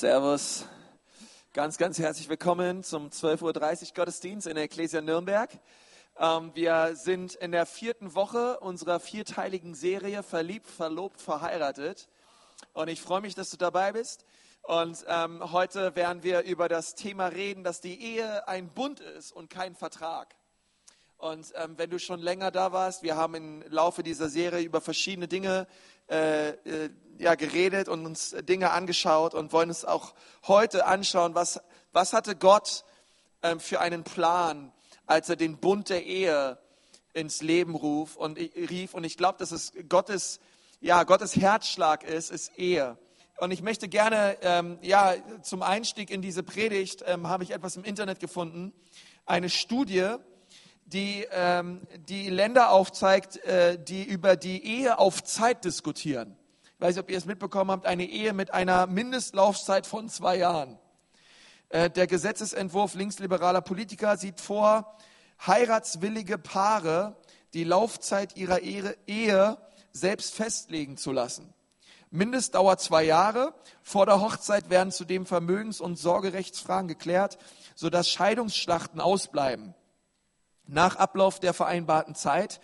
Servus. Ganz, ganz herzlich willkommen zum 12.30 Uhr Gottesdienst in der Ecclesia Nürnberg. Ähm, wir sind in der vierten Woche unserer vierteiligen Serie Verliebt, Verlobt, Verheiratet. Und ich freue mich, dass du dabei bist. Und ähm, heute werden wir über das Thema reden, dass die Ehe ein Bund ist und kein Vertrag. Und ähm, wenn du schon länger da warst, wir haben im Laufe dieser Serie über verschiedene Dinge äh, äh, ja, geredet und uns Dinge angeschaut und wollen uns auch heute anschauen, was, was hatte Gott ähm, für einen Plan, als er den Bund der Ehe ins Leben ruf und, rief. Und ich glaube, dass es Gottes, ja, Gottes Herzschlag ist, ist Ehe. Und ich möchte gerne, ähm, ja, zum Einstieg in diese Predigt ähm, habe ich etwas im Internet gefunden. Eine Studie, die ähm, die Länder aufzeigt, äh, die über die Ehe auf Zeit diskutieren weiß nicht, ob ihr es mitbekommen habt, eine Ehe mit einer Mindestlaufzeit von zwei Jahren. Äh, der Gesetzesentwurf linksliberaler Politiker sieht vor, heiratswillige Paare die Laufzeit ihrer Ehe selbst festlegen zu lassen. Mindestdauer zwei Jahre. Vor der Hochzeit werden zudem Vermögens- und Sorgerechtsfragen geklärt, sodass Scheidungsschlachten ausbleiben. Nach Ablauf der vereinbarten Zeit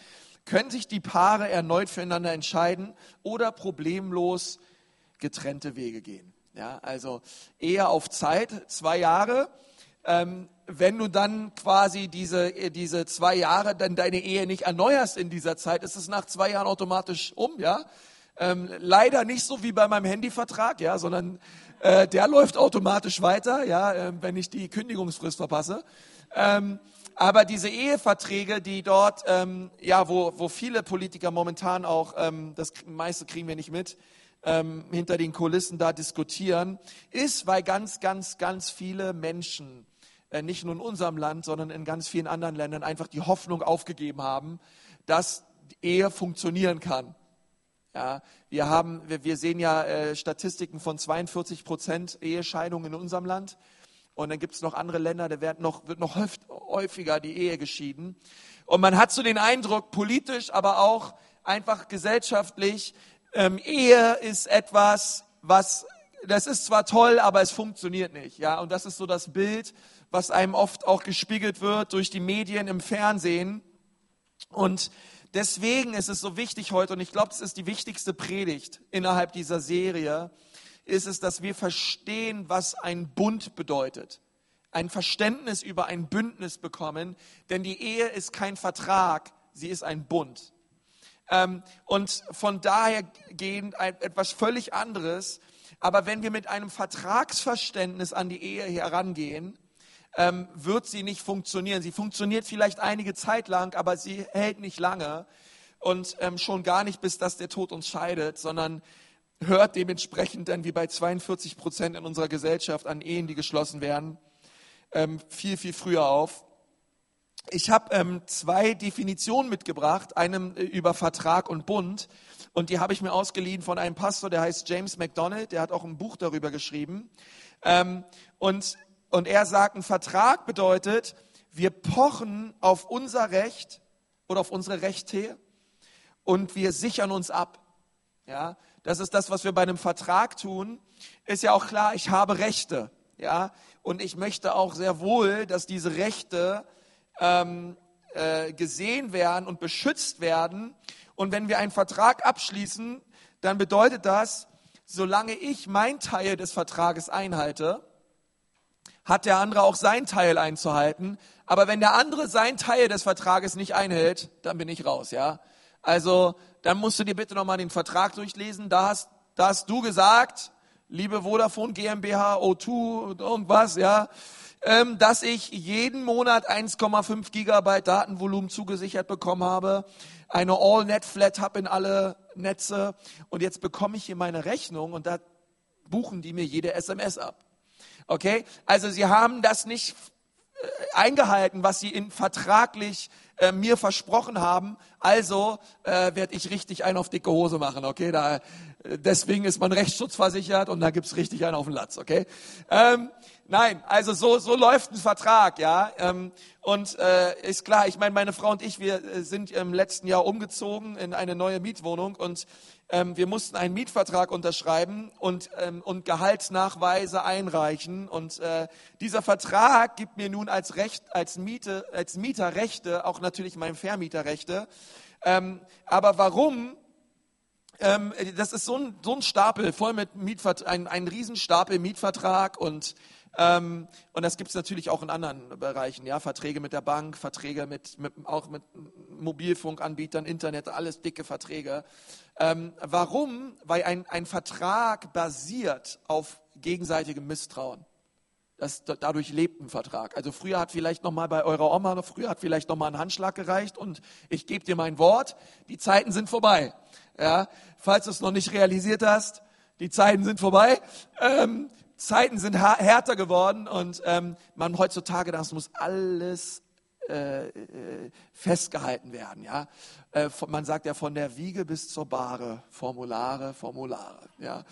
können sich die Paare erneut füreinander entscheiden oder problemlos getrennte Wege gehen. Ja, also eher auf Zeit, zwei Jahre. Ähm, wenn du dann quasi diese, diese zwei Jahre dann deine Ehe nicht erneuerst in dieser Zeit, ist es nach zwei Jahren automatisch um, ja. Ähm, leider nicht so wie bei meinem Handyvertrag, ja, sondern äh, der läuft automatisch weiter, ja, äh, wenn ich die Kündigungsfrist verpasse. Ähm, aber diese Eheverträge, die dort, ähm, ja, wo, wo viele Politiker momentan auch, ähm, das meiste kriegen wir nicht mit, ähm, hinter den Kulissen da diskutieren, ist, weil ganz, ganz, ganz viele Menschen, äh, nicht nur in unserem Land, sondern in ganz vielen anderen Ländern, einfach die Hoffnung aufgegeben haben, dass Ehe funktionieren kann. Ja, wir, haben, wir, wir sehen ja äh, Statistiken von 42 Prozent Ehescheidungen in unserem Land. Und dann gibt es noch andere Länder, da wird noch, wird noch häufiger die Ehe geschieden. Und man hat so den Eindruck, politisch, aber auch einfach gesellschaftlich, ähm, Ehe ist etwas, was, das ist zwar toll, aber es funktioniert nicht. Ja, und das ist so das Bild, was einem oft auch gespiegelt wird durch die Medien im Fernsehen. Und deswegen ist es so wichtig heute, und ich glaube, es ist die wichtigste Predigt innerhalb dieser Serie, ist es, dass wir verstehen, was ein Bund bedeutet. Ein Verständnis über ein Bündnis bekommen, denn die Ehe ist kein Vertrag, sie ist ein Bund. Ähm, und von daher gehend etwas völlig anderes. Aber wenn wir mit einem Vertragsverständnis an die Ehe herangehen, ähm, wird sie nicht funktionieren. Sie funktioniert vielleicht einige Zeit lang, aber sie hält nicht lange und ähm, schon gar nicht, bis dass der Tod uns scheidet, sondern hört dementsprechend dann wie bei 42 Prozent in unserer Gesellschaft an Ehen, die geschlossen werden, ähm, viel, viel früher auf. Ich habe ähm, zwei Definitionen mitgebracht, einem äh, über Vertrag und Bund. Und die habe ich mir ausgeliehen von einem Pastor, der heißt James McDonald, der hat auch ein Buch darüber geschrieben. Ähm, und, und er sagt, ein Vertrag bedeutet, wir pochen auf unser Recht oder auf unsere Rechte und wir sichern uns ab. Ja, das ist das, was wir bei einem Vertrag tun. Ist ja auch klar, ich habe Rechte. Ja, und ich möchte auch sehr wohl, dass diese Rechte ähm, äh, gesehen werden und beschützt werden. Und wenn wir einen Vertrag abschließen, dann bedeutet das, solange ich mein Teil des Vertrages einhalte, hat der andere auch sein Teil einzuhalten. Aber wenn der andere sein Teil des Vertrages nicht einhält, dann bin ich raus, ja. Also dann musst du dir bitte nochmal den Vertrag durchlesen. Da hast, da hast du gesagt, liebe Vodafone GmbH, O2, irgendwas, ja, ähm, dass ich jeden Monat 1,5 Gigabyte Datenvolumen zugesichert bekommen habe, eine All-Net-Flat habe in alle Netze und jetzt bekomme ich hier meine Rechnung und da buchen die mir jede SMS ab. Okay? Also sie haben das nicht äh, eingehalten, was sie in vertraglich äh, mir versprochen haben. Also äh, werde ich richtig einen auf dicke Hose machen, okay? Da, äh, deswegen ist man Rechtsschutz versichert und da gibt's richtig einen auf den Latz, okay? Ähm, nein, also so, so läuft ein Vertrag, ja. Ähm, und äh, ist klar, ich meine, meine Frau und ich, wir äh, sind im letzten Jahr umgezogen in eine neue Mietwohnung und Ähm, wir mussten einen Mietvertrag unterschreiben und, ähm, und Gehaltsnachweise einreichen. Und äh, dieser Vertrag gibt mir nun als, Recht, als, Miete, als Mieter Rechte, auch natürlich meinem Vermieter Rechte. Ähm, aber warum? Ähm, das ist so ein, so ein Stapel voll mit Mietvertrag, ein, ein Riesenstapel Mietvertrag und ähm, und das gibt es natürlich auch in anderen Bereichen, ja, Verträge mit der Bank, Verträge mit, mit auch mit Mobilfunkanbietern, Internet, alles dicke Verträge. Ähm, warum? Weil ein, ein Vertrag basiert auf gegenseitigem Misstrauen. Das, dadurch lebt ein Vertrag. Also früher hat vielleicht noch mal bei eurer Oma, früher hat vielleicht noch mal ein Handschlag gereicht und ich gebe dir mein Wort. Die Zeiten sind vorbei. Ja, falls du es noch nicht realisiert hast, die Zeiten sind vorbei. Ähm, Zeiten sind härter geworden und ähm, man heutzutage, das muss alles äh, äh, festgehalten werden. Ja? Äh, man sagt ja von der Wiege bis zur Bahre, Formulare, Formulare. Ja?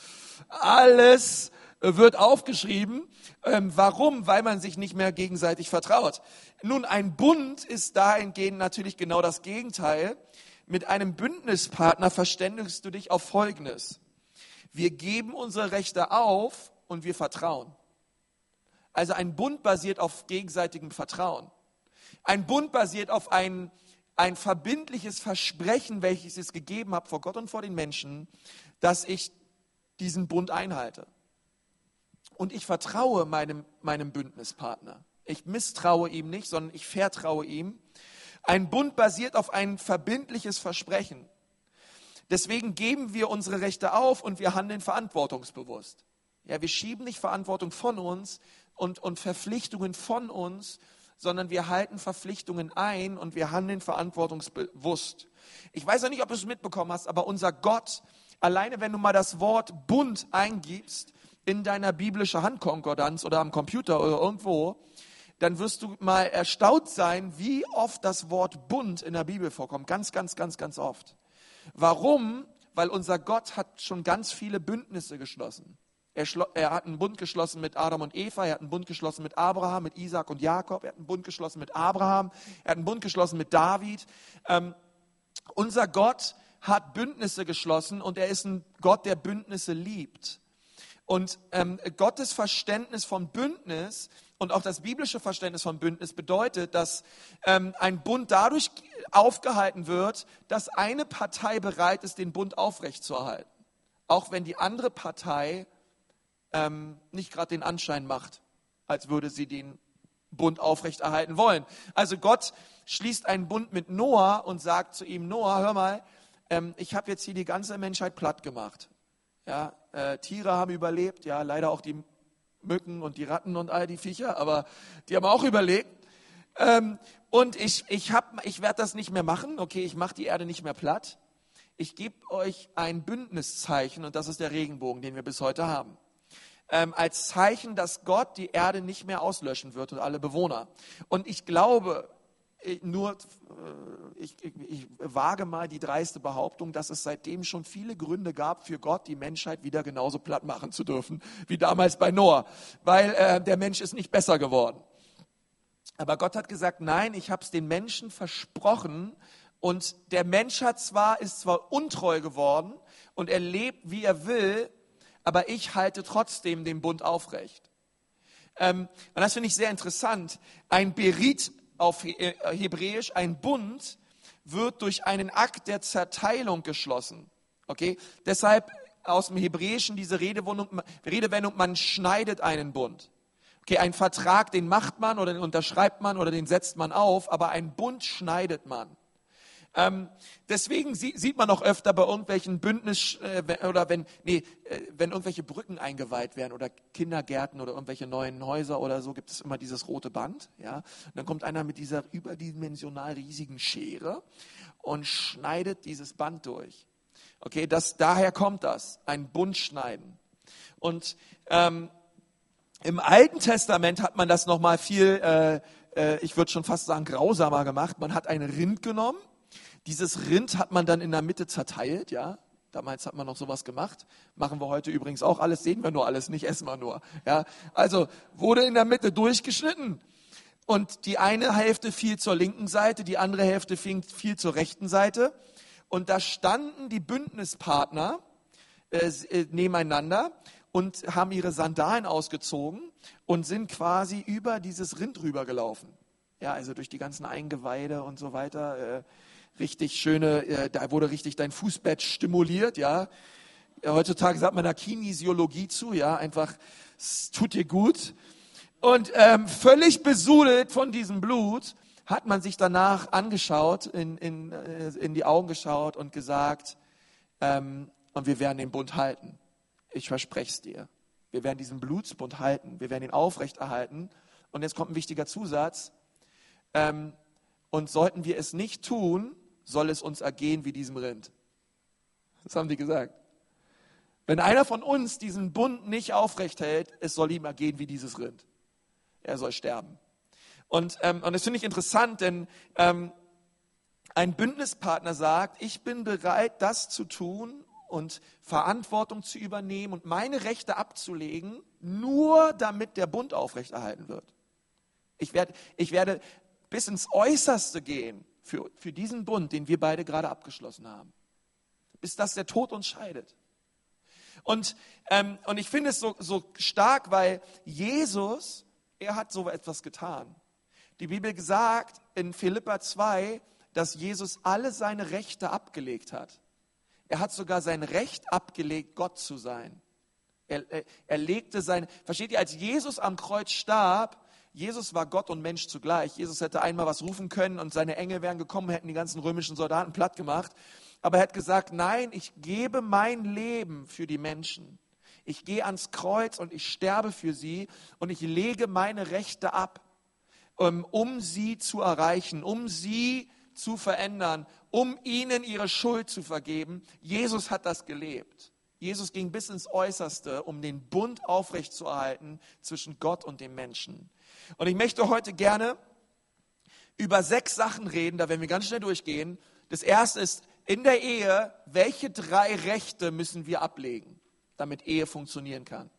Alles wird aufgeschrieben. Ähm, warum? Weil man sich nicht mehr gegenseitig vertraut. Nun, ein Bund ist dahingehend natürlich genau das Gegenteil. Mit einem Bündnispartner verständigst du dich auf Folgendes. Wir geben unsere Rechte auf und wir vertrauen. Also ein Bund basiert auf gegenseitigem Vertrauen. Ein Bund basiert auf ein, ein verbindliches Versprechen, welches ich es gegeben habe vor Gott und vor den Menschen, dass ich diesen Bund einhalte. Und ich vertraue meinem, meinem Bündnispartner. Ich misstraue ihm nicht, sondern ich vertraue ihm. Ein Bund basiert auf ein verbindliches Versprechen. Deswegen geben wir unsere Rechte auf und wir handeln verantwortungsbewusst. Ja, wir schieben nicht Verantwortung von uns und, und Verpflichtungen von uns, sondern wir halten Verpflichtungen ein und wir handeln verantwortungsbewusst. Ich weiß ja nicht, ob du es mitbekommen hast, aber unser Gott, alleine wenn du mal das Wort Bund eingibst in deiner biblischen Handkonkordanz oder am Computer oder irgendwo, dann wirst du mal erstaunt sein, wie oft das Wort Bund in der Bibel vorkommt. Ganz, ganz, ganz, ganz oft. Warum? Weil unser Gott hat schon ganz viele Bündnisse geschlossen. Er, er, hat einen Bund geschlossen mit Adam und Eva, er hat einen Bund geschlossen mit Abraham, mit Isaac und Jakob, er hat einen Bund geschlossen mit Abraham, er hat einen Bund geschlossen mit David. Ähm, unser Gott hat Bündnisse geschlossen und er ist ein Gott, der Bündnisse liebt. Und ähm, Gottes Verständnis von Bündnis und auch das biblische Verständnis von Bündnis bedeutet, dass ähm, ein Bund dadurch aufgehalten wird, dass eine Partei bereit ist, den Bund aufrechtzuerhalten. Auch wenn die andere Partei ähm, nicht gerade den Anschein macht, als würde sie den Bund aufrechterhalten wollen. Also Gott schließt einen Bund mit Noah und sagt zu ihm, Noah, hör mal, ähm, ich habe jetzt hier die ganze Menschheit platt gemacht. Ja, äh, Tiere haben überlebt, ja, leider auch die Mücken und die Ratten und all die Viecher, aber die haben auch überlebt. Ähm, und ich, ich, ich werde das nicht mehr machen, okay, ich mache die Erde nicht mehr platt. Ich gebe euch ein Bündniszeichen und das ist der Regenbogen, den wir bis heute haben ähm, als Zeichen, dass Gott die Erde nicht mehr auslöschen wird und alle Bewohner. Und ich glaube, ich, nur, äh, ich, ich, ich, wage mal die dreiste Behauptung, dass es seitdem schon viele Gründe gab für Gott, die Menschheit wieder genauso platt machen zu dürfen, wie damals bei Noah, weil äh, der Mensch ist nicht besser geworden. Aber Gott hat gesagt, nein, ich habe es den Menschen versprochen und der Mensch hat zwar, ist zwar untreu geworden und er lebt, wie er will, aber ich halte trotzdem den Bund aufrecht. Ähm, und das finde ich sehr interessant. Ein Berit auf äh, Hebräisch, ein Bund, wird durch einen Akt der Zerteilung geschlossen. Okay? Deshalb aus dem Hebräischen diese Redewendung, Redewendung, man schneidet einen Bund. Okay, ein Vertrag, den macht man oder den unterschreibt man oder den setzt man auf, aber ein Bund schneidet man. Ähm, deswegen sie, sieht man auch öfter bei irgendwelchen Bündnis äh, oder wenn, nee, äh, wenn irgendwelche Brücken eingeweiht werden oder Kindergärten oder irgendwelche neuen Häuser oder so, gibt es immer dieses rote Band. Ja? Und dann kommt einer mit dieser überdimensional riesigen Schere und schneidet dieses Band durch. Okay, das, daher kommt das, ein Bund schneiden. Und ähm, im Alten Testament hat man das noch mal viel, äh, äh, ich würde schon fast sagen, grausamer gemacht. Man hat ein Rind genommen dieses Rind hat man dann in der Mitte zerteilt, ja. Damals hat man noch sowas gemacht. Machen wir heute übrigens auch alles, sehen wir nur alles, nicht essen wir nur. Ja, also wurde in der Mitte durchgeschnitten. Und die eine Hälfte fiel zur linken Seite, die andere Hälfte fiel zur rechten Seite. Und da standen die Bündnispartner äh, äh, nebeneinander und haben ihre Sandalen ausgezogen und sind quasi über dieses Rind rübergelaufen. Ja, also durch die ganzen Eingeweide und so weiter. Äh, richtig schöne, äh, da wurde richtig dein Fußbett stimuliert, ja. Heutzutage sagt man da Kinesiologie zu, ja, einfach, es tut dir gut. Und ähm, völlig besudelt von diesem Blut hat man sich danach angeschaut, in, in, äh, in die Augen geschaut und gesagt, ähm, und wir werden den Bund halten. Ich verspreche es dir. Wir werden diesen Blutsbund halten. Wir werden ihn aufrechterhalten. Und jetzt kommt ein wichtiger Zusatz. Ähm, und sollten wir es nicht tun, soll es uns ergehen wie diesem Rind. Das haben die gesagt. Wenn einer von uns diesen Bund nicht aufrecht hält, es soll ihm ergehen wie dieses Rind. Er soll sterben. Und, ähm, und das finde ich interessant, denn ähm, ein Bündnispartner sagt, ich bin bereit, das zu tun und Verantwortung zu übernehmen und meine Rechte abzulegen, nur damit der Bund aufrechterhalten wird. Ich werde, ich werde bis ins Äußerste gehen für, für diesen Bund, den wir beide gerade abgeschlossen haben. Bis dass der Tod uns scheidet. Und, ähm, und ich finde es so, so stark, weil Jesus, er hat so etwas getan. Die Bibel sagt in Philippa 2, dass Jesus alle seine Rechte abgelegt hat. Er hat sogar sein Recht abgelegt, Gott zu sein. Er, er, er legte sein, versteht ihr, als Jesus am Kreuz starb, Jesus war Gott und Mensch zugleich. Jesus hätte einmal was rufen können und seine Engel wären gekommen, hätten die ganzen römischen Soldaten platt gemacht. Aber er hat gesagt, nein, ich gebe mein Leben für die Menschen. Ich gehe ans Kreuz und ich sterbe für sie und ich lege meine Rechte ab, um, um sie zu erreichen, um sie zu verändern, um ihnen ihre Schuld zu vergeben. Jesus hat das gelebt. Jesus ging bis ins Äußerste, um den Bund aufrechtzuerhalten zwischen Gott und dem Menschen. Und ich möchte heute gerne über sechs Sachen reden, da werden wir ganz schnell durchgehen. Das erste ist, in der Ehe, welche drei Rechte müssen wir ablegen, damit Ehe funktionieren kann?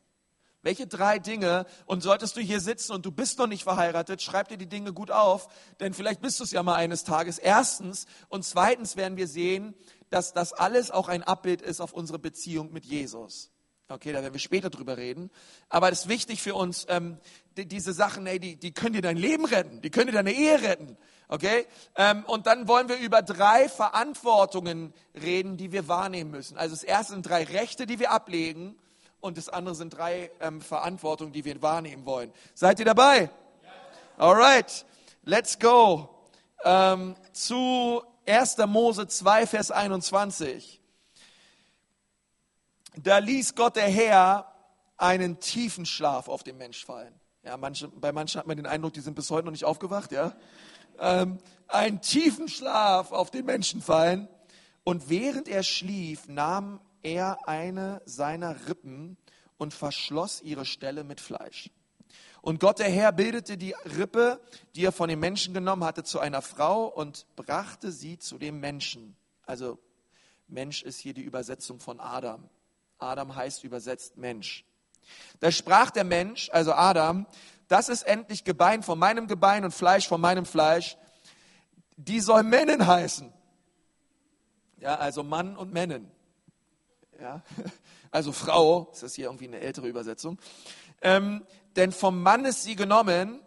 Welche drei Dinge, und solltest du hier sitzen und du bist noch nicht verheiratet, schreib dir die Dinge gut auf, denn vielleicht bist du es ja mal eines Tages. Erstens und zweitens werden wir sehen, dass das alles auch ein Abbild ist auf unsere Beziehung mit Jesus. Okay, da werden wir später drüber reden. Aber es ist wichtig für uns, ähm, die, diese Sachen, ey, die, die können dir dein Leben retten, die können dir deine Ehe retten. Okay? Ähm, und dann wollen wir über drei Verantwortungen reden, die wir wahrnehmen müssen. Also das erste sind drei Rechte, die wir ablegen. Und das andere sind drei ähm, Verantwortungen, die wir wahrnehmen wollen. Seid ihr dabei? Alright, let's go. Ähm, zu 1. Mose 2, Vers 21 da ließ Gott der Herr einen tiefen Schlaf auf den Mensch fallen. Ja, manche, bei manchen hat man den Eindruck, die sind bis heute noch nicht aufgewacht. Ja? Ähm, einen tiefen Schlaf auf den Menschen fallen. Und während er schlief, nahm er eine seiner Rippen und verschloss ihre Stelle mit Fleisch. Und Gott der Herr bildete die Rippe, die er von dem Menschen genommen hatte, zu einer Frau und brachte sie zu dem Menschen. Also Mensch ist hier die Übersetzung von Adam. Adam heißt übersetzt Mensch. Da sprach der Mensch, also Adam, das ist endlich Gebein von meinem Gebein und Fleisch von meinem Fleisch. Die soll Männen heißen. Ja, also Mann und Männen. Ja, also Frau, das ist hier irgendwie eine ältere Übersetzung. Ähm, denn vom Mann ist sie genommen.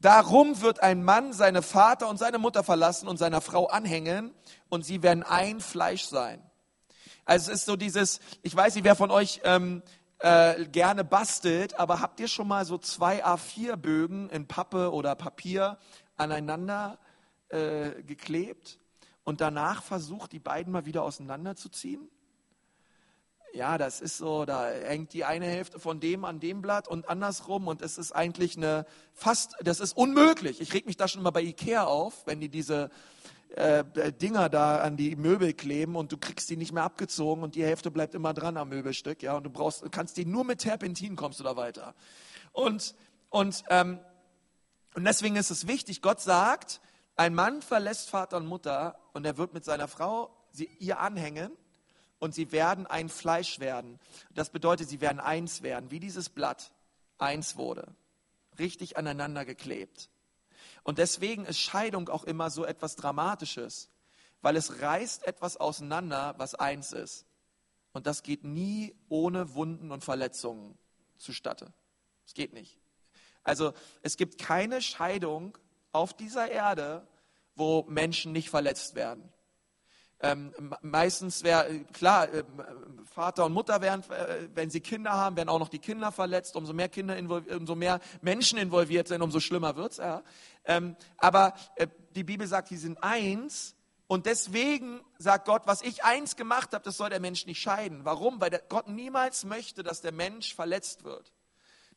Darum wird ein Mann seine Vater und seine Mutter verlassen und seiner Frau anhängen und sie werden ein Fleisch sein. Also es ist so dieses, ich weiß nicht, wer von euch ähm, äh, gerne bastelt, aber habt ihr schon mal so zwei A4-Bögen in Pappe oder Papier aneinander äh, geklebt und danach versucht, die beiden mal wieder auseinanderzuziehen? Ja, das ist so, da hängt die eine Hälfte von dem an dem Blatt und andersrum und es ist eigentlich eine fast, das ist unmöglich. Ich reg mich da schon mal bei Ikea auf, wenn die diese äh, Dinger da an die Möbel kleben und du kriegst die nicht mehr abgezogen und die Hälfte bleibt immer dran am Möbelstück, ja, und du brauchst, kannst die nur mit Terpentin kommst du da weiter. Und, und, ähm, und deswegen ist es wichtig, Gott sagt, ein Mann verlässt Vater und Mutter und er wird mit seiner Frau sie, ihr anhängen und sie werden ein Fleisch werden. Das bedeutet, sie werden eins werden, wie dieses Blatt eins wurde, richtig aneinander geklebt. Und deswegen ist Scheidung auch immer so etwas Dramatisches, weil es reißt etwas auseinander, was eins ist. Und das geht nie ohne Wunden und Verletzungen zustatte. Es geht nicht. Also es gibt keine Scheidung auf dieser Erde, wo Menschen nicht verletzt werden. Ähm, meistens wäre, klar, äh, Vater und Mutter werden, äh, wenn sie Kinder haben, werden auch noch die Kinder verletzt. Umso mehr Kinder, umso mehr Menschen involviert sind, umso schlimmer wird es. Ja. Ähm, aber äh, die Bibel sagt, die sind eins. Und deswegen sagt Gott, was ich eins gemacht habe, das soll der Mensch nicht scheiden. Warum? Weil Gott niemals möchte, dass der Mensch verletzt wird,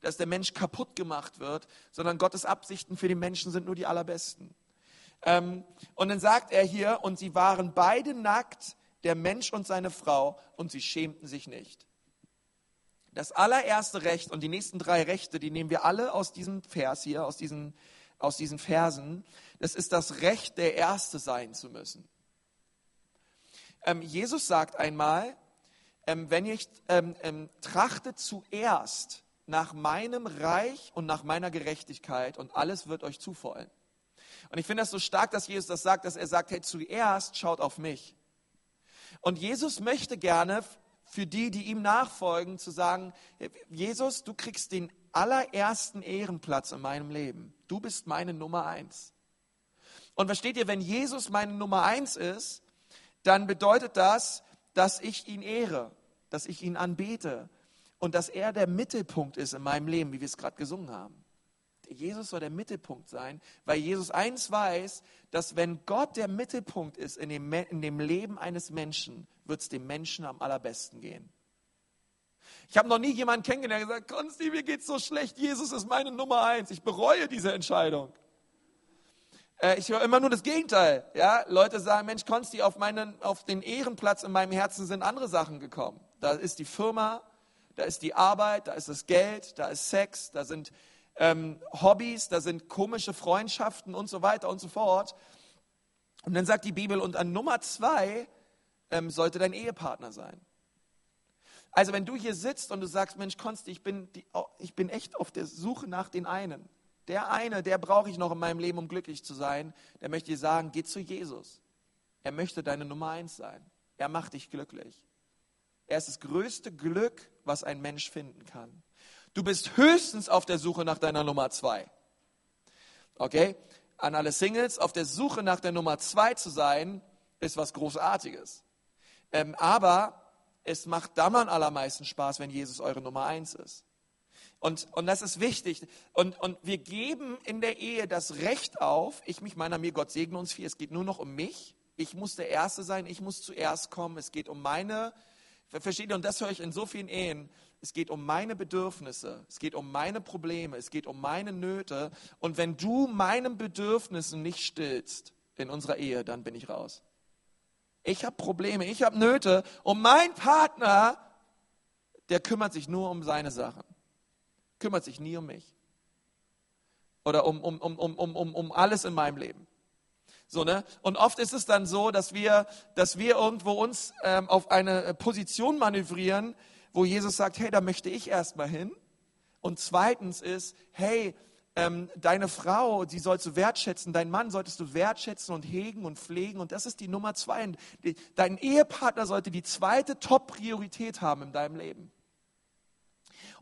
dass der Mensch kaputt gemacht wird, sondern Gottes Absichten für die Menschen sind nur die allerbesten. Ähm, und dann sagt er hier, und sie waren beide nackt, der Mensch und seine Frau, und sie schämten sich nicht. Das allererste Recht und die nächsten drei Rechte, die nehmen wir alle aus diesem Vers hier, aus diesen, aus diesen Versen. Das ist das Recht, der Erste sein zu müssen. Ähm, Jesus sagt einmal, ähm, wenn ihr ähm, ähm, trachtet zuerst nach meinem Reich und nach meiner Gerechtigkeit und alles wird euch zufallen. Und ich finde das so stark, dass Jesus das sagt, dass er sagt, hey, zuerst schaut auf mich. Und Jesus möchte gerne für die, die ihm nachfolgen, zu sagen, Jesus, du kriegst den allerersten Ehrenplatz in meinem Leben. Du bist meine Nummer eins. Und versteht ihr, wenn Jesus meine Nummer eins ist, dann bedeutet das, dass ich ihn ehre, dass ich ihn anbete und dass er der Mittelpunkt ist in meinem Leben, wie wir es gerade gesungen haben. Jesus soll der Mittelpunkt sein, weil Jesus eins weiß, dass wenn Gott der Mittelpunkt ist in dem, in dem Leben eines Menschen, wird es dem Menschen am allerbesten gehen. Ich habe noch nie jemanden kennengelernt, der gesagt Konsti, mir geht's so schlecht, Jesus ist meine Nummer eins. Ich bereue diese Entscheidung. Äh, ich höre immer nur das Gegenteil. Ja? Leute sagen, Mensch, Konsti, auf, meinen, auf den Ehrenplatz in meinem Herzen sind andere Sachen gekommen. Da ist die Firma, da ist die Arbeit, da ist das Geld, da ist Sex, da sind ähm, Hobbys, da sind komische Freundschaften und so weiter und so fort. Und dann sagt die Bibel, und an Nummer zwei ähm, sollte dein Ehepartner sein. Also wenn du hier sitzt und du sagst, Mensch, Konsti, ich bin, die, ich bin echt auf der Suche nach den einen. Der eine, der brauche ich noch in meinem Leben, um glücklich zu sein. Der möchte dir sagen, geh zu Jesus. Er möchte deine Nummer eins sein. Er macht dich glücklich. Er ist das größte Glück, was ein Mensch finden kann. Du bist höchstens auf der Suche nach deiner Nummer zwei. Okay? An alle Singles, auf der Suche nach der Nummer zwei zu sein, ist was Großartiges. Ähm, aber es macht dann am allermeisten Spaß, wenn Jesus eure Nummer eins ist. Und, und das ist wichtig. Und, und wir geben in der Ehe das Recht auf, ich mich meiner mir, Gott segne uns viel, es geht nur noch um mich. Ich muss der Erste sein, ich muss zuerst kommen. Es geht um meine, versteht und das höre ich in so vielen Ehen, es geht um meine Bedürfnisse, es geht um meine Probleme, es geht um meine Nöte. Und wenn du meinen Bedürfnissen nicht stillst in unserer Ehe, dann bin ich raus. Ich habe Probleme, ich habe Nöte und mein Partner, der kümmert sich nur um seine Sachen, kümmert sich nie um mich oder um, um, um, um, um, um alles in meinem Leben. So, ne? Und oft ist es dann so, dass wir, dass wir irgendwo uns ähm, auf eine Position manövrieren, wo Jesus sagt, hey, da möchte ich erstmal hin. Und zweitens ist, hey, ähm, deine Frau, die sollst du wertschätzen, deinen Mann solltest du wertschätzen und hegen und pflegen. Und das ist die Nummer zwei. Dein Ehepartner sollte die zweite Top-Priorität haben in deinem Leben.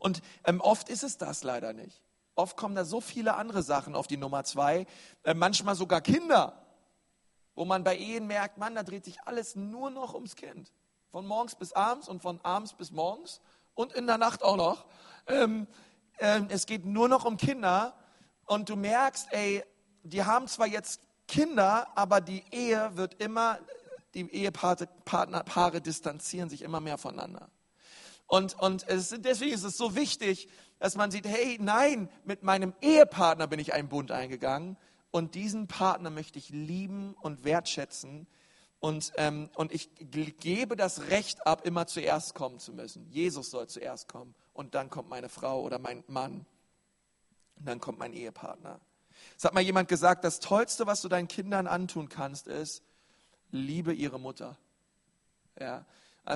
Und ähm, oft ist es das leider nicht. Oft kommen da so viele andere Sachen auf die Nummer zwei, äh, manchmal sogar Kinder, wo man bei Ehen merkt, Mann, da dreht sich alles nur noch ums Kind. Von morgens bis abends und von abends bis morgens und in der Nacht auch noch. Ähm, äh, es geht nur noch um Kinder und du merkst, ey, die haben zwar jetzt Kinder, aber die Ehe wird immer, die Ehepaare distanzieren sich immer mehr voneinander. Und, und es, deswegen ist es so wichtig, dass man sieht, hey, nein, mit meinem Ehepartner bin ich einen Bund eingegangen und diesen Partner möchte ich lieben und wertschätzen und, ähm, und ich gebe das Recht ab, immer zuerst kommen zu müssen. Jesus soll zuerst kommen und dann kommt meine Frau oder mein Mann und dann kommt mein Ehepartner. Es hat mal jemand gesagt, das Tollste, was du deinen Kindern antun kannst, ist, liebe ihre Mutter. Ja,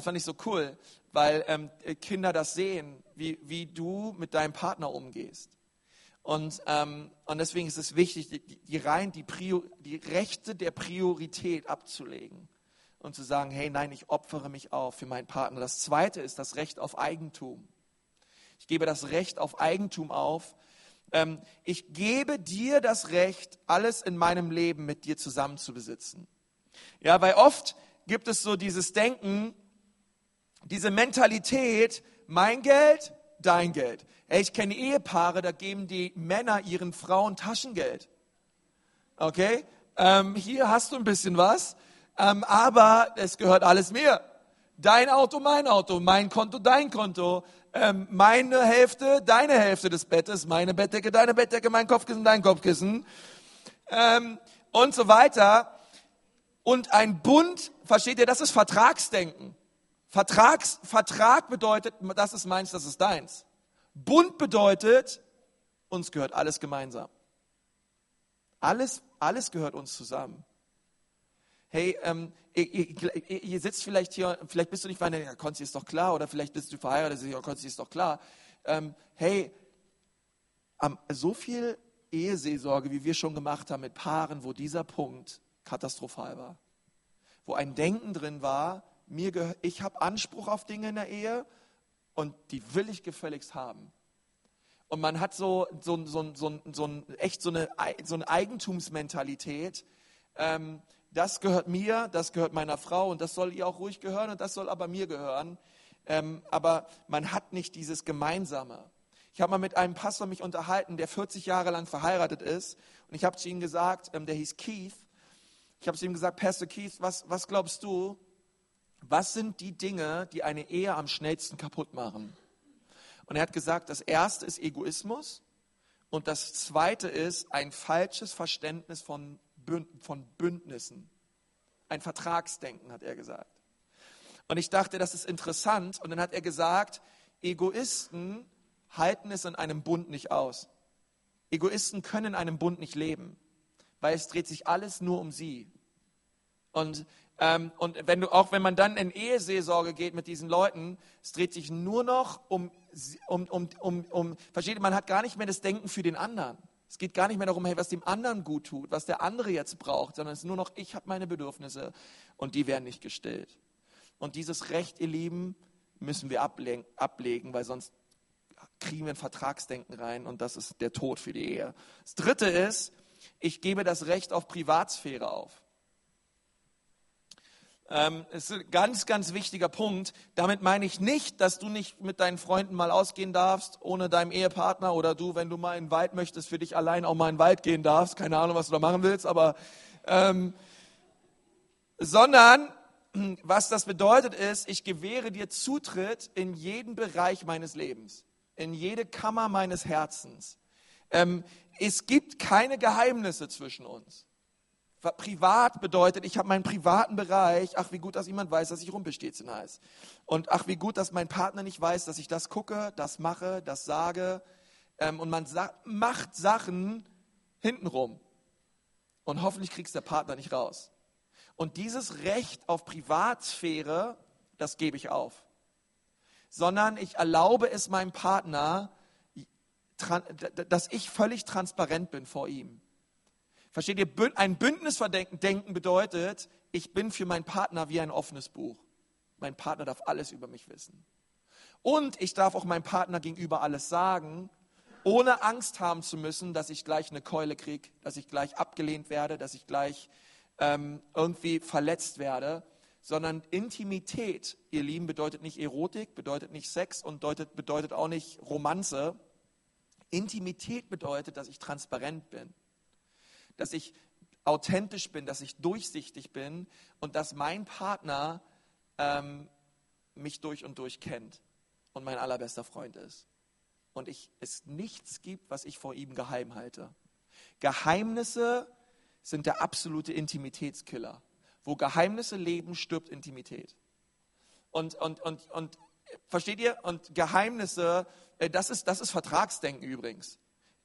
fand ich so cool, weil ähm, Kinder das sehen, wie, wie du mit deinem Partner umgehst. Und, ähm, und deswegen ist es wichtig, die, die, rein, die, Prior, die Rechte der Priorität abzulegen und zu sagen, hey, nein, ich opfere mich auf für meinen Partner. Das zweite ist das Recht auf Eigentum. Ich gebe das Recht auf Eigentum auf. Ähm, ich gebe dir das Recht, alles in meinem Leben mit dir zusammen zu besitzen. Ja, weil oft gibt es so dieses Denken, diese Mentalität, mein Geld, dein Geld. Ich kenne Ehepaare, da geben die Männer ihren Frauen Taschengeld. Okay? Ähm, hier hast du ein bisschen was, ähm, aber es gehört alles mir. Dein Auto, mein Auto, mein Konto, dein Konto, ähm, meine Hälfte, deine Hälfte des Bettes, meine Bettdecke, deine Bettdecke, mein Kopfkissen, dein Kopfkissen ähm, und so weiter. Und ein Bund, versteht ihr, das ist Vertragsdenken. Vertrags, Vertrag bedeutet, das ist meins, das ist deins. Bund bedeutet, uns gehört alles gemeinsam. Alles, alles gehört uns zusammen. Hey, ähm, ihr, ihr, ihr, sitzt vielleicht hier, vielleicht bist du nicht verheiratet, ja, Konzi ist doch klar, oder vielleicht bist du verheiratet, ja, Konzi ist doch klar. Ähm, hey, ähm, so viel Eheseelsorge, wie wir schon gemacht haben mit Paaren, wo dieser Punkt katastrophal war. Wo ein Denken drin war, mir ich habe Anspruch auf Dinge in der Ehe und die will ich gefälligst haben. Und man hat so, so, so, so, so echt so eine, so eine Eigentumsmentalität. Ähm, das gehört mir, das gehört meiner Frau und das soll ihr auch ruhig gehören und das soll aber mir gehören. Ähm, aber man hat nicht dieses Gemeinsame. Ich habe mal mit einem Pastor mich unterhalten, der 40 Jahre lang verheiratet ist und ich habe zu ihm gesagt, ähm, der hieß Keith, ich habe zu ihm gesagt, Pastor Keith, was, was glaubst du, was sind die Dinge, die eine Ehe am schnellsten kaputt machen? Und er hat gesagt, das erste ist Egoismus und das zweite ist ein falsches Verständnis von, von Bündnissen. Ein Vertragsdenken, hat er gesagt. Und ich dachte, das ist interessant. Und dann hat er gesagt, Egoisten halten es in einem Bund nicht aus. Egoisten können in einem Bund nicht leben, weil es dreht sich alles nur um sie. Und ähm, und wenn du, auch wenn man dann in Eheseelsorge geht mit diesen Leuten, es dreht sich nur noch um, um, um, um, um, versteht man hat gar nicht mehr das Denken für den anderen. Es geht gar nicht mehr darum, hey, was dem anderen gut tut, was der andere jetzt braucht, sondern es ist nur noch, ich habe meine Bedürfnisse und die werden nicht gestillt. Und dieses Recht, ihr Lieben, müssen wir ablegen, weil sonst kriegen wir ein Vertragsdenken rein und das ist der Tod für die Ehe. Das Dritte ist, ich gebe das Recht auf Privatsphäre auf. Ähm, ist ein ganz, ganz wichtiger Punkt. Damit meine ich nicht, dass du nicht mit deinen Freunden mal ausgehen darfst, ohne deinem Ehepartner oder du, wenn du mal in den Wald möchtest, für dich allein auch mal in den Wald gehen darfst. Keine Ahnung, was du da machen willst, aber, ähm, sondern, was das bedeutet ist, ich gewähre dir Zutritt in jeden Bereich meines Lebens, in jede Kammer meines Herzens. Ähm, es gibt keine Geheimnisse zwischen uns. Privat bedeutet, ich habe meinen privaten Bereich. Ach, wie gut, dass jemand weiß, dass ich Rumpelstilzchen heiße. Und ach, wie gut, dass mein Partner nicht weiß, dass ich das gucke, das mache, das sage. Ähm, und man sa macht Sachen hintenrum. Und hoffentlich kriegst der Partner nicht raus. Und dieses Recht auf Privatsphäre, das gebe ich auf. Sondern ich erlaube es meinem Partner, dass ich völlig transparent bin vor ihm Versteht ihr, ein Bündnisverdenken bedeutet, ich bin für meinen Partner wie ein offenes Buch. Mein Partner darf alles über mich wissen. Und ich darf auch meinem Partner gegenüber alles sagen, ohne Angst haben zu müssen, dass ich gleich eine Keule kriege, dass ich gleich abgelehnt werde, dass ich gleich ähm, irgendwie verletzt werde, sondern Intimität, ihr Lieben, bedeutet nicht Erotik, bedeutet nicht Sex und bedeutet, bedeutet auch nicht Romanze. Intimität bedeutet, dass ich transparent bin dass ich authentisch bin, dass ich durchsichtig bin und dass mein Partner ähm, mich durch und durch kennt und mein allerbester Freund ist. Und ich, es nichts gibt, was ich vor ihm geheim halte. Geheimnisse sind der absolute Intimitätskiller. Wo Geheimnisse leben, stirbt Intimität. Und, und, und, und versteht ihr? Und Geheimnisse, äh, das ist, das ist Vertragsdenken übrigens.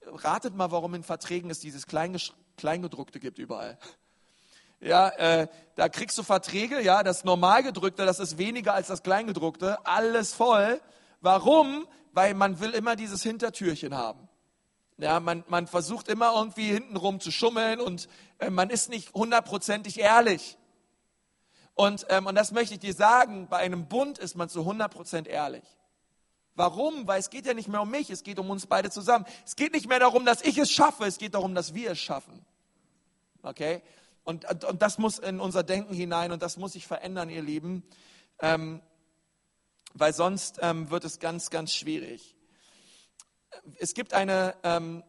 Ratet mal, warum in Verträgen es dieses Kleingedruckte gibt überall. Ja, äh, da kriegst du Verträge, ja, das Normalgedrückte, das ist weniger als das Kleingedruckte, alles voll. Warum? Weil man will immer dieses Hintertürchen haben. Ja, man, man versucht immer irgendwie hintenrum zu schummeln und äh, man ist nicht hundertprozentig ehrlich. Und, ähm, und das möchte ich dir sagen, bei einem Bund ist man zu 100% ehrlich. Warum? Weil es geht ja nicht mehr um mich, es geht um uns beide zusammen. Es geht nicht mehr darum, dass ich es schaffe, es geht darum, dass wir es schaffen. Okay? Und, und das muss in unser Denken hinein und das muss sich verändern, ihr Lieben. Ähm, weil sonst ähm, wird es ganz, ganz schwierig. Es gibt eine, ähm,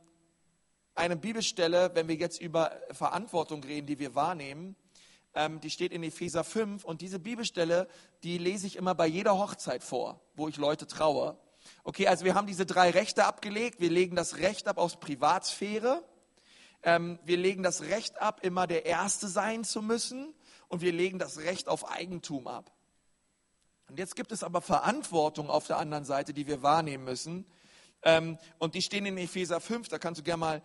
eine Bibelstelle, wenn wir jetzt über Verantwortung reden, die wir wahrnehmen, ähm, die steht in Epheser 5 und diese Bibelstelle, die lese ich immer bei jeder Hochzeit vor, wo ich Leute traue. Okay, also wir haben diese drei Rechte abgelegt. Wir legen das Recht ab aus Privatsphäre. Ähm, wir legen das Recht ab, immer der Erste sein zu müssen. Und wir legen das Recht auf Eigentum ab. Und jetzt gibt es aber Verantwortung auf der anderen Seite, die wir wahrnehmen müssen. Ähm, und die stehen in Epheser 5. Da kannst du gerne mal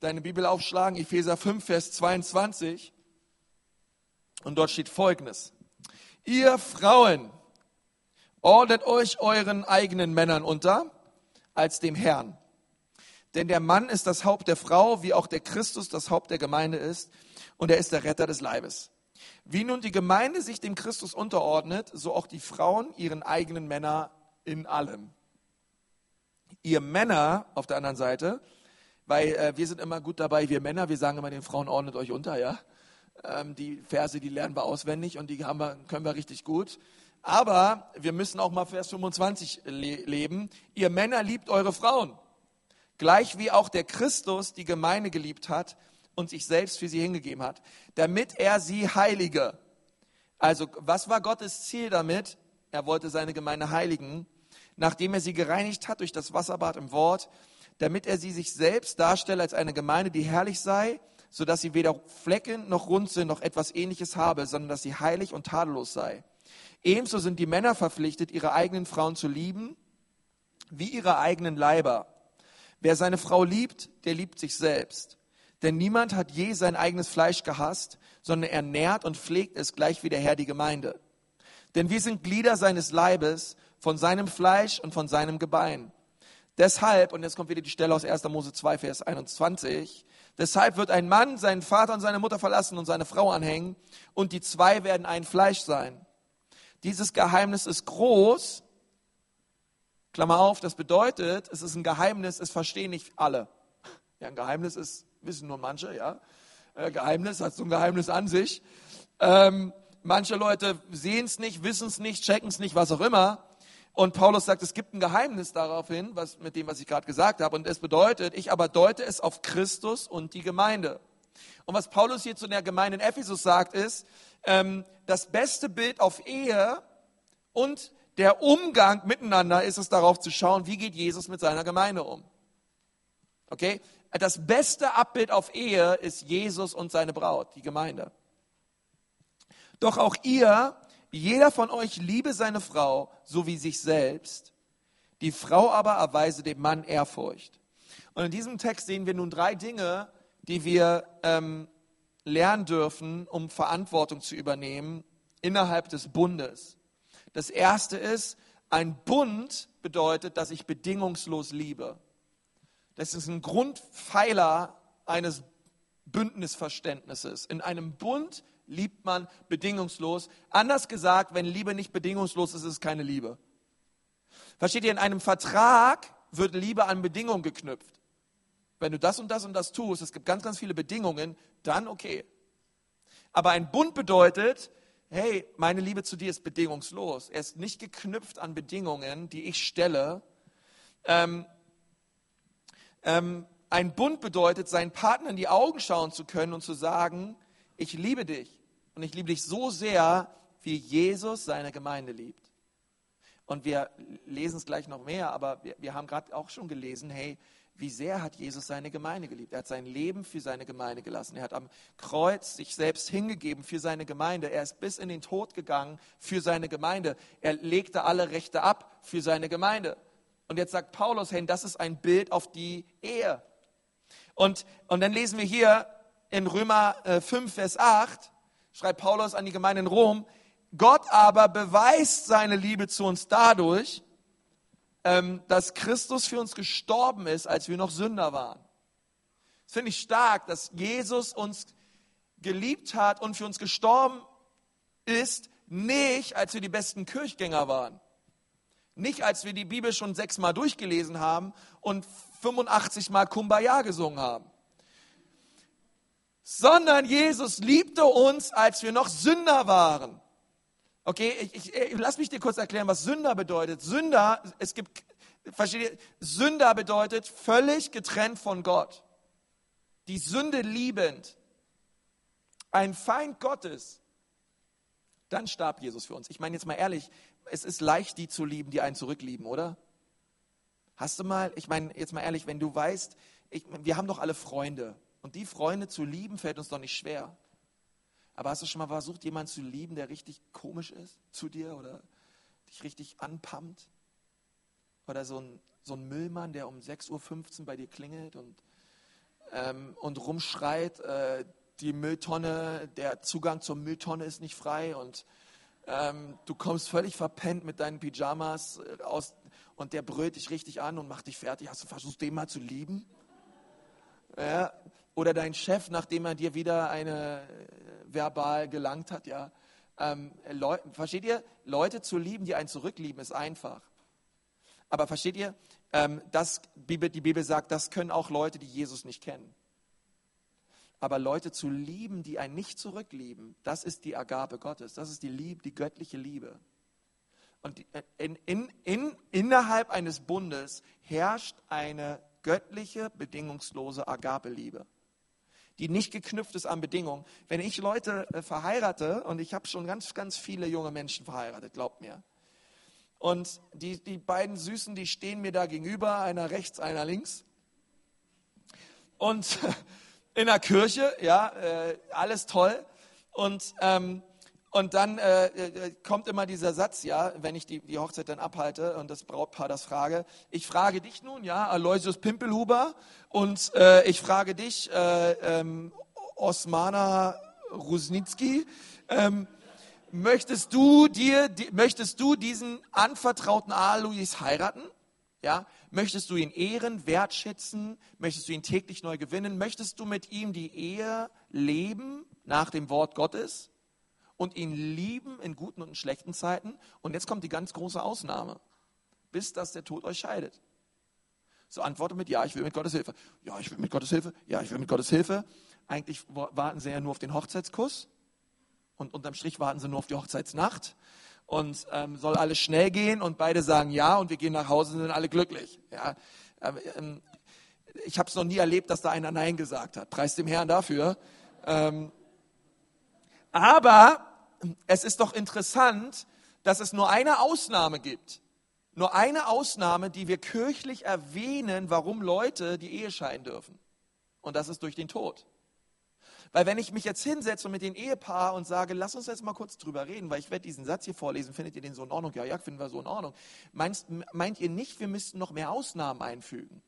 deine Bibel aufschlagen. Epheser 5, Vers 22. Und dort steht Folgendes. Ihr Frauen, ordnet euch euren eigenen Männern unter als dem Herrn. Denn der Mann ist das Haupt der Frau, wie auch der Christus das Haupt der Gemeinde ist. Und er ist der Retter des Leibes. Wie nun die Gemeinde sich dem Christus unterordnet, so auch die Frauen ihren eigenen Männer in allem. Ihr Männer auf der anderen Seite, weil äh, wir sind immer gut dabei, wir Männer, wir sagen immer den Frauen, ordnet euch unter, ja. Ähm, die Verse, die lernen wir auswendig und die haben wir, können wir richtig gut. Aber wir müssen auch mal Vers 25 le leben. Ihr Männer liebt eure Frauen, gleich wie auch der Christus die Gemeinde geliebt hat und sich selbst für sie hingegeben hat, damit er sie heilige. Also was war Gottes Ziel damit? Er wollte seine Gemeinde heiligen, nachdem er sie gereinigt hat durch das Wasserbad im Wort, damit er sie sich selbst darstelle als eine Gemeinde, die herrlich sei sodass sie weder Flecken noch rund sind noch etwas ähnliches habe, sondern dass sie heilig und tadellos sei. Ebenso sind die Männer verpflichtet, ihre eigenen Frauen zu lieben, wie ihre eigenen Leiber. Wer seine Frau liebt, der liebt sich selbst. Denn niemand hat je sein eigenes Fleisch gehasst, sondern er nährt und pflegt es gleich wie der Herr die Gemeinde. Denn wir sind Glieder seines Leibes, von seinem Fleisch und von seinem Gebein. Deshalb, und jetzt kommt wieder die Stelle aus 1. Mose 2, Vers 21, Deshalb wird ein Mann seinen Vater und seine Mutter verlassen und seine Frau anhängen und die zwei werden ein Fleisch sein. Dieses Geheimnis ist groß. Klammer auf, das bedeutet, es ist ein Geheimnis, es verstehen nicht alle. Ja, ein Geheimnis ist, wissen nur manche, ja. Äh, Geheimnis hat so ein Geheimnis an sich. Ähm, manche Leute sehen es nicht, wissen es nicht, checken es nicht, was auch immer. Und Paulus sagt, es gibt ein Geheimnis daraufhin, was, mit dem, was ich gerade gesagt habe. Und es bedeutet, ich aber deute es auf Christus und die Gemeinde. Und was Paulus hier zu der Gemeinde in Ephesus sagt, ist, ähm, das beste Bild auf Ehe und der Umgang miteinander ist es darauf zu schauen, wie geht Jesus mit seiner Gemeinde um. Okay? Das beste Abbild auf Ehe ist Jesus und seine Braut, die Gemeinde. Doch auch ihr jeder von euch liebe seine Frau, so wie sich selbst. Die Frau aber erweise dem Mann Ehrfurcht. Und in diesem Text sehen wir nun drei Dinge, die wir ähm, lernen dürfen, um Verantwortung zu übernehmen innerhalb des Bundes. Das erste ist, ein Bund bedeutet, dass ich bedingungslos liebe. Das ist ein Grundpfeiler eines Bündnisverständnisses. In einem Bund liebt man bedingungslos. Anders gesagt, wenn Liebe nicht bedingungslos ist, ist es keine Liebe. Versteht ihr, in einem Vertrag wird Liebe an Bedingungen geknüpft. Wenn du das und das und das tust, es gibt ganz, ganz viele Bedingungen, dann okay. Aber ein Bund bedeutet, hey, meine Liebe zu dir ist bedingungslos. Er ist nicht geknüpft an Bedingungen, die ich stelle. Ähm, ähm, ein Bund bedeutet, seinen Partner in die Augen schauen zu können und zu sagen, ich liebe dich und ich liebe dich so sehr, wie Jesus seine Gemeinde liebt. Und wir lesen es gleich noch mehr, aber wir, wir haben gerade auch schon gelesen, hey, wie sehr hat Jesus seine Gemeinde geliebt? Er hat sein Leben für seine Gemeinde gelassen. Er hat am Kreuz sich selbst hingegeben für seine Gemeinde. Er ist bis in den Tod gegangen für seine Gemeinde. Er legte alle Rechte ab für seine Gemeinde. Und jetzt sagt Paulus, hey, das ist ein Bild auf die Ehe. Und, und dann lesen wir hier, in Römer 5, äh, Vers 8 schreibt Paulus an die Gemeinde in Rom, Gott aber beweist seine Liebe zu uns dadurch, ähm, dass Christus für uns gestorben ist, als wir noch Sünder waren. Das finde ich stark, dass Jesus uns geliebt hat und für uns gestorben ist, nicht als wir die besten Kirchgänger waren. Nicht als wir die Bibel schon sechsmal durchgelesen haben und 85 Mal Kumbaya gesungen haben. Sondern Jesus liebte uns, als wir noch Sünder waren. Okay, ich, ich, lass mich dir kurz erklären, was Sünder bedeutet. Sünder, es gibt, versteht ihr, Sünder bedeutet völlig getrennt von Gott. Die Sünde liebend. Ein Feind Gottes. Dann starb Jesus für uns. Ich meine jetzt mal ehrlich, es ist leicht, die zu lieben, die einen zurücklieben, oder? Hast du mal, ich meine jetzt mal ehrlich, wenn du weißt, ich, wir haben doch alle Freunde. Und die Freunde zu lieben, fällt uns doch nicht schwer. Aber hast du schon mal versucht, jemanden zu lieben, der richtig komisch ist zu dir oder dich richtig anpammt? Oder so ein, so ein Müllmann, der um 6.15 Uhr bei dir klingelt und, ähm, und rumschreit, äh, die Mülltonne, der Zugang zur Mülltonne ist nicht frei und ähm, du kommst völlig verpennt mit deinen Pyjamas äh, aus und der brüllt dich richtig an und macht dich fertig. Hast du versucht, den mal zu lieben? Ja? Oder dein Chef, nachdem er dir wieder eine äh, verbal gelangt hat, ja. Ähm, versteht ihr? Leute zu lieben, die einen zurücklieben, ist einfach. Aber versteht ihr, ähm, das, die Bibel sagt, das können auch Leute, die Jesus nicht kennen. Aber Leute zu lieben, die einen nicht zurücklieben, das ist die Agape Gottes. Das ist die Liebe, die göttliche Liebe. Und äh, in, in, in, innerhalb eines Bundes herrscht eine göttliche, bedingungslose Agape-Liebe, die nicht geknüpft ist an Bedingungen. Wenn ich Leute äh, verheirate, und ich habe schon ganz, ganz viele junge Menschen verheiratet, glaubt mir, und die, die beiden Süßen, die stehen mir da gegenüber, einer rechts, einer links. Und in der Kirche, ja, äh, alles toll. Und, ähm, und dann äh, äh, kommt immer dieser Satz, ja, wenn ich die, die Hochzeit dann abhalte und das Brautpaar das frage. Ich frage dich nun, ja, Aloysius Pimpelhuber, und äh, ich frage dich, äh, ähm, Osmana Rusnitski, ähm, möchtest du dir, die, möchtest du diesen anvertrauten Alois heiraten? Ja, möchtest du ihn ehren, wertschätzen? Möchtest du ihn täglich neu gewinnen? Möchtest du mit ihm die Ehe leben nach dem Wort Gottes und ihn lieben in guten und in schlechten Zeiten? Und jetzt kommt die ganz große Ausnahme, bis dass der Tod euch scheidet. So antworte mit Ja, ich will mit Gottes Hilfe. Ja, ich will mit Gottes Hilfe. Ja, ich will mit Gottes Hilfe. Eigentlich warten sie ja nur auf den Hochzeitskuss und unterm Strich warten sie nur auf die Hochzeitsnacht und ähm, soll alles schnell gehen und beide sagen ja und wir gehen nach Hause und sind alle glücklich. Ja, ähm, ähm ich habe es noch nie erlebt, dass da einer Nein gesagt hat. Preis dem Herrn dafür. Ähm, aber es ist doch interessant, dass es nur eine Ausnahme gibt. Nur eine Ausnahme, die wir kirchlich erwähnen, warum Leute die Ehe scheiden dürfen. Und das ist durch den Tod. Weil wenn ich mich jetzt hinsetze mit den Ehepaar und sage, lass uns jetzt mal kurz drüber reden, weil ich werde diesen Satz hier vorlesen, findet ihr den so in Ordnung? Ja, ja, finden wir so in Ordnung. Meinst, meint ihr nicht, wir müssten noch mehr Ausnahmen einfügen?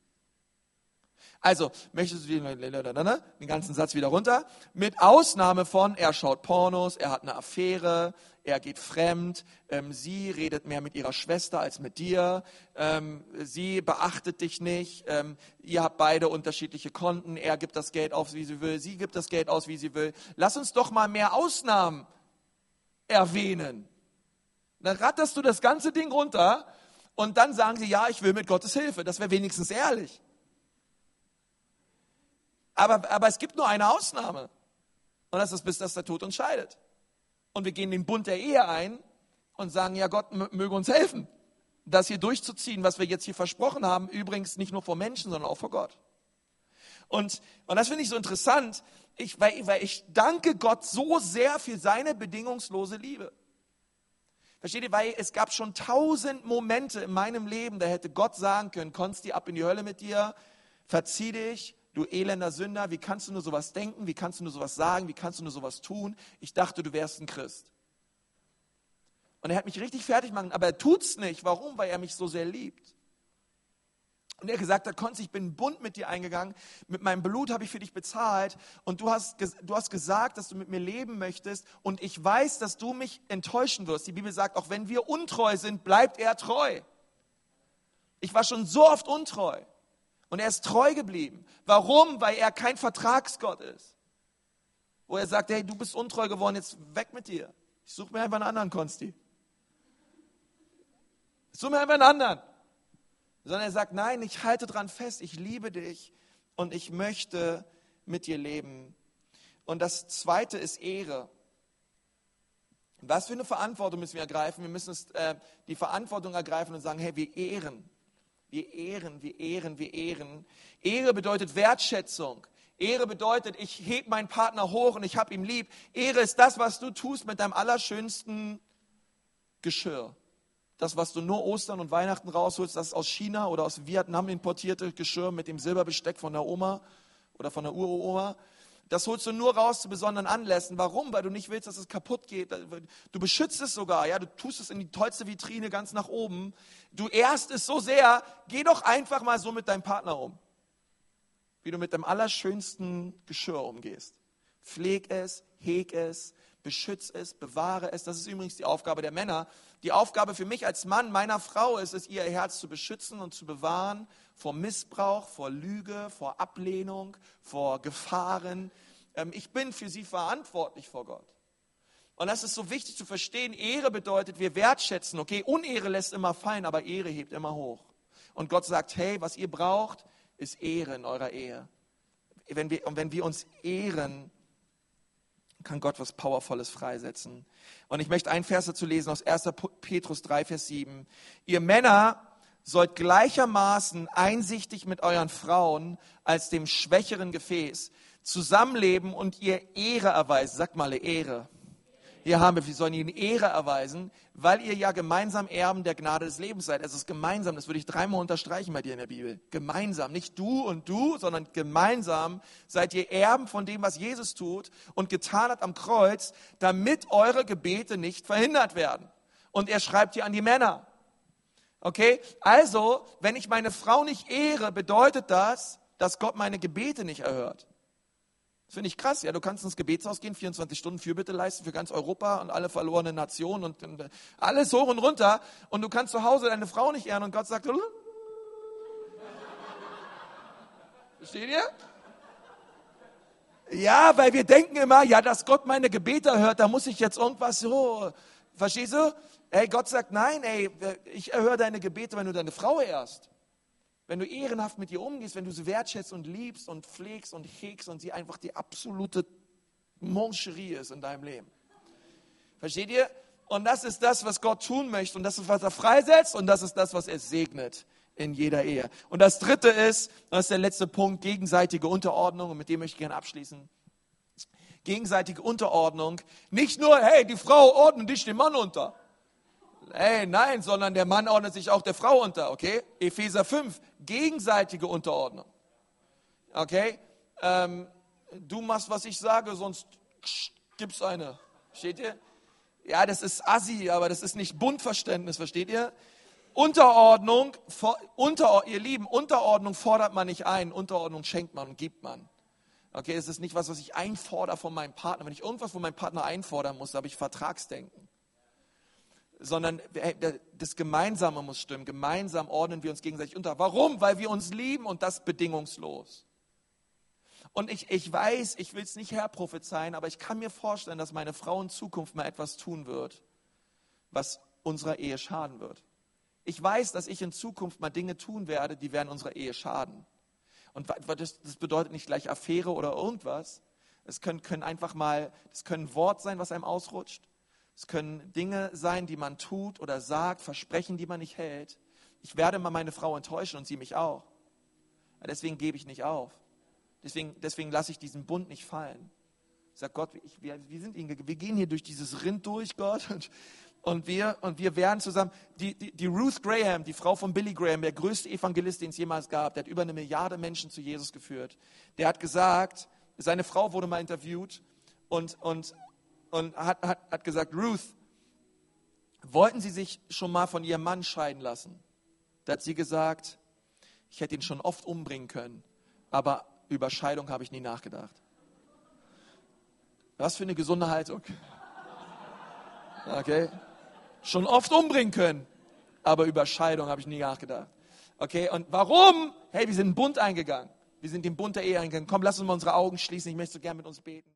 Also, möchtest du den ganzen Satz wieder runter? Mit Ausnahme von, er schaut Pornos, er hat eine Affäre, er geht fremd, ähm, sie redet mehr mit ihrer Schwester als mit dir, ähm, sie beachtet dich nicht, ähm, ihr habt beide unterschiedliche Konten, er gibt das Geld aus, wie sie will, sie gibt das Geld aus, wie sie will. Lass uns doch mal mehr Ausnahmen erwähnen. Dann ratterst du das ganze Ding runter und dann sagen sie, ja, ich will mit Gottes Hilfe. Das wäre wenigstens ehrlich. Aber, aber es gibt nur eine Ausnahme. Und das ist, bis dass der Tod uns scheidet. Und wir gehen den Bund der Ehe ein und sagen, ja, Gott möge uns helfen, das hier durchzuziehen, was wir jetzt hier versprochen haben. Übrigens nicht nur vor Menschen, sondern auch vor Gott. Und, und das finde ich so interessant, ich, weil, weil ich danke Gott so sehr für seine bedingungslose Liebe. Versteht ihr, weil es gab schon tausend Momente in meinem Leben, da hätte Gott sagen können, Konsti, ab in die Hölle mit dir, verzieh dich, du elender Sünder, wie kannst du nur sowas denken, wie kannst du nur sowas sagen, wie kannst du nur sowas tun? Ich dachte, du wärst ein Christ. Und er hat mich richtig fertig gemacht, aber er tut es nicht. Warum? Weil er mich so sehr liebt. Und er gesagt hat, Konz, ich bin bunt mit dir eingegangen, mit meinem Blut habe ich für dich bezahlt und du hast, du hast gesagt, dass du mit mir leben möchtest und ich weiß, dass du mich enttäuschen wirst. Die Bibel sagt, auch wenn wir untreu sind, bleibt er treu. Ich war schon so oft untreu. Und er ist treu geblieben. Warum? Weil er kein Vertragsgott ist. Wo er sagt, hey, du bist untreu geworden, jetzt weg mit dir. Ich suche mir einfach einen anderen Konsti. Ich suche mir einfach einen anderen. Sondern er sagt, nein, ich halte dran fest, ich liebe dich und ich möchte mit dir leben. Und das zweite ist Ehre. Was für eine Verantwortung müssen wir ergreifen? Wir müssen es, äh, die Verantwortung ergreifen und sagen, hey, wir ehren. Wir ehren, wir ehren, wir ehren. Ehre bedeutet Wertschätzung. Ehre bedeutet, ich heb meinen Partner hoch und ich habe ihn lieb. Ehre ist das, was du tust mit deinem allerschönsten Geschirr. Das, was du nur Ostern und Weihnachten rausholst, das aus China oder aus Vietnam importierte Geschirr mit dem Silberbesteck von der Oma oder von der Uroma. Das holst du nur raus zu besonderen Anlässen. Warum? Weil du nicht willst, dass es kaputt geht. Du beschützt es sogar, ja. Du tust es in die tollste Vitrine ganz nach oben. Du ehrst es so sehr. Geh doch einfach mal so mit deinem Partner um. Wie du mit dem allerschönsten Geschirr umgehst. Pfleg es, heg es, beschütze es, bewahre es. Das ist übrigens die Aufgabe der Männer. Die Aufgabe für mich als Mann meiner Frau ist es, ihr Herz zu beschützen und zu bewahren vor Missbrauch, vor Lüge, vor Ablehnung, vor Gefahren. Ähm, ich bin für sie verantwortlich vor Gott. Und das ist so wichtig zu verstehen. Ehre bedeutet, wir wertschätzen. Okay, Unehre lässt immer fallen, aber Ehre hebt immer hoch. Und Gott sagt, hey, was ihr braucht, ist Ehre in eurer Ehe. Wenn wir, und wenn wir uns ehren, kann Gott was Powervolles freisetzen. Und ich möchte einen Vers dazu lesen aus 1. Petrus 3, Vers 7. Ihr Männer sollt gleichermaßen einsichtig mit euren Frauen als dem schwächeren Gefäß zusammenleben und ihr Ehre erweisen. Sagt mal Ehre. Hier haben wir, wir sollen ihnen Ehre erweisen, weil ihr ja gemeinsam Erben der Gnade des Lebens seid. Es ist gemeinsam, das würde ich dreimal unterstreichen bei dir in der Bibel. Gemeinsam, nicht du und du, sondern gemeinsam seid ihr Erben von dem, was Jesus tut und getan hat am Kreuz, damit eure Gebete nicht verhindert werden. Und er schreibt hier an die Männer. Okay? Also, wenn ich meine Frau nicht ehre, bedeutet das, dass Gott meine Gebete nicht erhört. Das finde ich krass. Ja, du kannst ins Gebetshaus gehen, 24 Stunden Fürbitte leisten für ganz Europa und alle verlorenen Nationen und, und alles hoch und runter. Und du kannst zu Hause deine Frau nicht ehren und Gott sagt, versteht ihr? Ja, weil wir denken immer, ja, dass Gott meine Gebete hört, da muss ich jetzt irgendwas so, verstehst du? Hey, Gott sagt, nein, ey, ich erhöre deine Gebete, wenn du deine Frau ehrst. Wenn du ehrenhaft mit ihr umgehst, wenn du sie wertschätzt und liebst und pflegst und hegst und sie einfach die absolute Moncherie ist in deinem Leben. Versteht ihr? Und das ist das, was Gott tun möchte. Und das ist, was er freisetzt. Und das ist das, was er segnet in jeder Ehe. Und das dritte ist, das ist der letzte Punkt, gegenseitige Unterordnung. Und mit dem möchte ich gerne abschließen. Gegenseitige Unterordnung. Nicht nur, hey, die Frau ordnet dich dem Mann unter. Hey, nein, sondern der Mann ordnet sich auch der Frau unter, okay? Epheser 5, gegenseitige Unterordnung. Okay? Ähm, du machst, was ich sage, sonst gibt's eine. Versteht ihr? Ja, das ist assi, aber das ist nicht Bundverständnis, versteht ihr? Unterordnung, for, unter, ihr Lieben, Unterordnung fordert man nicht ein, Unterordnung schenkt man und gibt man. Okay, es ist nicht was, was ich einfordere von meinem Partner. Wenn ich irgendwas von meinem Partner einfordern muss, habe ich Vertragsdenken sondern das Gemeinsame muss stimmen. Gemeinsam ordnen wir uns gegenseitig unter. Warum? Weil wir uns lieben und das bedingungslos. Und ich, ich weiß, ich will es nicht herprophezeien, aber ich kann mir vorstellen, dass meine Frau in Zukunft mal etwas tun wird, was unserer Ehe schaden wird. Ich weiß, dass ich in Zukunft mal Dinge tun werde, die werden unserer Ehe schaden. Und das, das bedeutet nicht gleich Affäre oder irgendwas. Es können, können einfach mal, es können Wort sein, was einem ausrutscht. Es können Dinge sein, die man tut oder sagt, Versprechen, die man nicht hält. Ich werde mal meine Frau enttäuschen und sie mich auch. Deswegen gebe ich nicht auf. Deswegen, deswegen lasse ich diesen Bund nicht fallen. Ich sage Gott, ich, wir, wir, sind wir gehen hier durch dieses Rind durch, Gott, und, und, wir, und wir werden zusammen. Die, die, die Ruth Graham, die Frau von Billy Graham, der größte Evangelist, den es jemals gab, der hat über eine Milliarde Menschen zu Jesus geführt. Der hat gesagt, seine Frau wurde mal interviewt und, und und hat, hat, hat gesagt, Ruth, wollten Sie sich schon mal von Ihrem Mann scheiden lassen? Da hat sie gesagt, ich hätte ihn schon oft umbringen können, aber über Scheidung habe ich nie nachgedacht. Was für eine gesunde Haltung. Okay? Schon oft umbringen können, aber über Scheidung habe ich nie nachgedacht. Okay, und warum? Hey, wir sind einen Bund eingegangen. Wir sind den Bund der Ehe eingegangen. Komm, lass uns mal unsere Augen schließen. Ich möchte so gern mit uns beten.